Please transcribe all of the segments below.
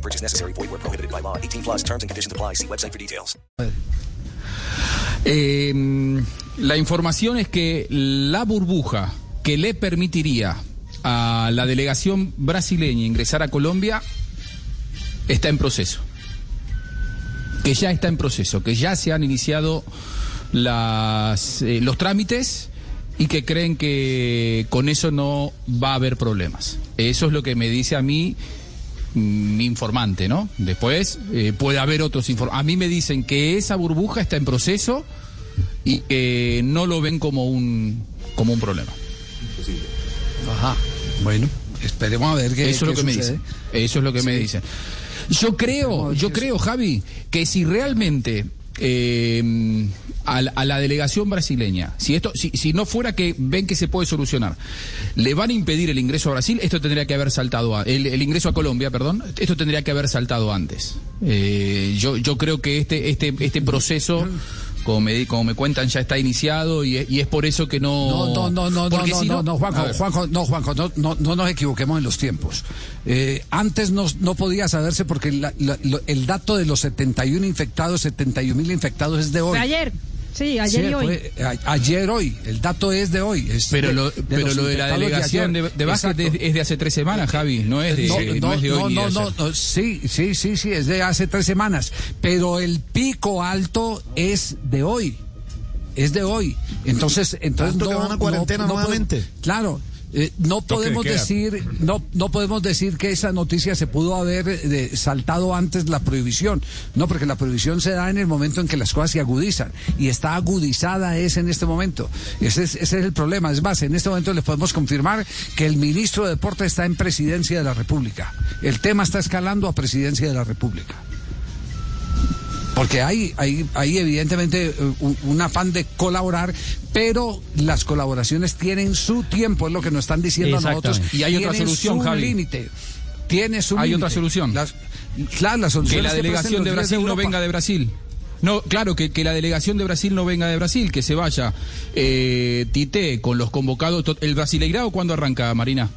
No purchase necessary. Void where prohibited by law. 18 plus terms and conditions apply. See website for details. La información es que la burbuja que le permitiría a la delegación brasileña ingresar a Colombia está en proceso. Que ya está en proceso, que ya se han iniciado eh, los trámites y que creen que con eso no va a haber problemas. Eso es lo que me dice a mí informante, ¿no? Después eh, puede haber otros informantes. A mí me dicen que esa burbuja está en proceso y que no lo ven como un, como un problema. Ajá. Bueno, esperemos a ver qué Eso es lo que me dicen. Eso es lo que me dicen. Yo creo, yo creo, Javi, que si realmente eh, a, la- a la delegación brasileña, si esto, si, si no fuera que ven que se puede solucionar, le van a impedir el ingreso a Brasil, esto tendría que haber saltado a- el, el ingreso a Colombia, perdón, esto tendría que haber saltado antes. Eh, yo, yo creo que este, este, este proceso. Como me, di- como me cuentan, ya está iniciado y, es- y es por eso que no. No, no, no, no, no, no, Juanjo. Juanjo, no, Juanjo, no, no, no nos equivoquemos en los tiempos. Eh, antes no, no podía saberse porque la- la- lo- el dato de los 71 infectados, 71 mil infectados es de hoy. Ayer. Sí, ayer Sí, y hoy. fue a- ayer hoy, el dato es de hoy. es Pero de- lo, de pero lo de la delegación de, de es, es de hace tres semanas, Javi, no es de, No, no, no, es de hoy no, no, no, sí, sí, sí, sí, es de hace tres semanas. Pero el pico alto es de hoy. Es de hoy. Entonces, entonces que van a cuarentena no- no nuevamente. claro. Eh, no podemos decir no no podemos decir que esa noticia se pudo haber eh, saltado antes la prohibición. No porque la prohibición se da en el momento en que las cosas se agudizan y está agudizada es en este momento. Ese es, ese es el problema. Es más en este momento les podemos confirmar que el ministro de deporte está en presidencia de la república. El tema está escalando a presidencia de la república porque hay, hay, hay evidentemente eh, un, un afán de colaborar, pero las colaboraciones tienen su tiempo, es lo que nos están diciendo a nosotros. Y hay otra solución, su Javi. límite. Tiene su Hay otra solución. Las, la solución que la delegación de Brasil no venga de Brasil. No, claro, que, que la delegación de Brasil no venga de Brasil, que se vaya eh, Tite con los convocados. ¿El Brasileirao cuándo arranca, Marina?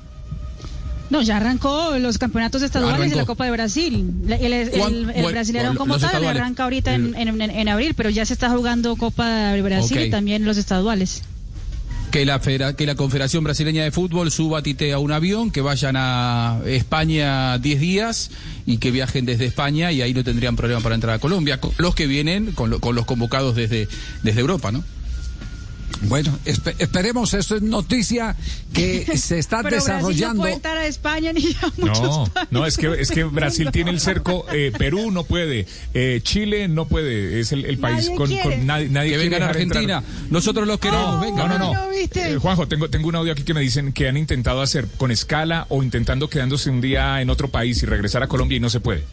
No, ya arrancó los campeonatos estaduales y la Copa de Brasil. El, el, ¿Cuán- el bueno, Brasileirão lo- como tal estaduales? arranca ahorita en, en- en- abril, pero ya se está jugando Copa de Brasil y también los estaduales. Que la, que la Confederación Brasileña de Fútbol suba a Tite a un avión, que vayan a España 10 días y que viajen desde España y ahí no tendrían problema para entrar a Colombia. con Los que vienen, con, lo- con los convocados desde, desde Europa, ¿no? Bueno, espe- esperemos, esto es noticia que se está Pero Brasil no desarrollando. puede entrar a España ni a muchos No, no, es que, es que Brasil tiene el cerco, eh, Perú no puede, eh, Chile no puede, es el, el país Nadie con, con nadie, nadie Que vengan a Argentina. entrar. Nosotros los queremos, No, vengan. No, no, no. Eh, Juanjo, tengo, tengo un audio aquí que me dicen que han intentado hacer con escala o intentando quedándose un día en otro país y regresar a Colombia y no se puede.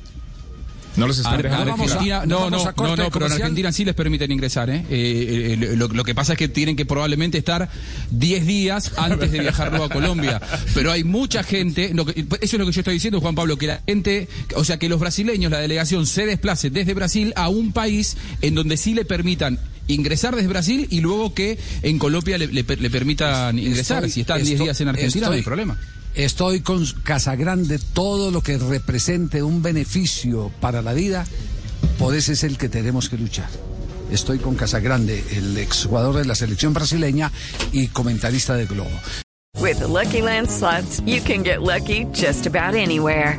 No los están dejando. Argentina, no, no, no, no, pero en. Argentina sí les permiten ingresar, ¿eh? Eh, eh, lo, lo que pasa es que tienen que probablemente estar 10 días antes de viajar luego a Colombia. Pero hay mucha gente, lo que- eso es lo que yo estoy diciendo, Juan Pablo, que la gente, o sea, que los brasileños, la delegación, se desplace desde Brasil a un país en donde sí le permitan ingresar desde Brasil y luego que en Colombia le, le per- le permitan ingresar. Estoy- si están 10 estoy- días en Argentina no hay problema. Estoy con Casagrande, todo lo que represente un beneficio para la vida, por ese es el que tenemos que luchar. Estoy con Casagrande, el exjugador de la selección brasileña y comentarista de Globo. With Lucky Land slots, you can get lucky just about anywhere.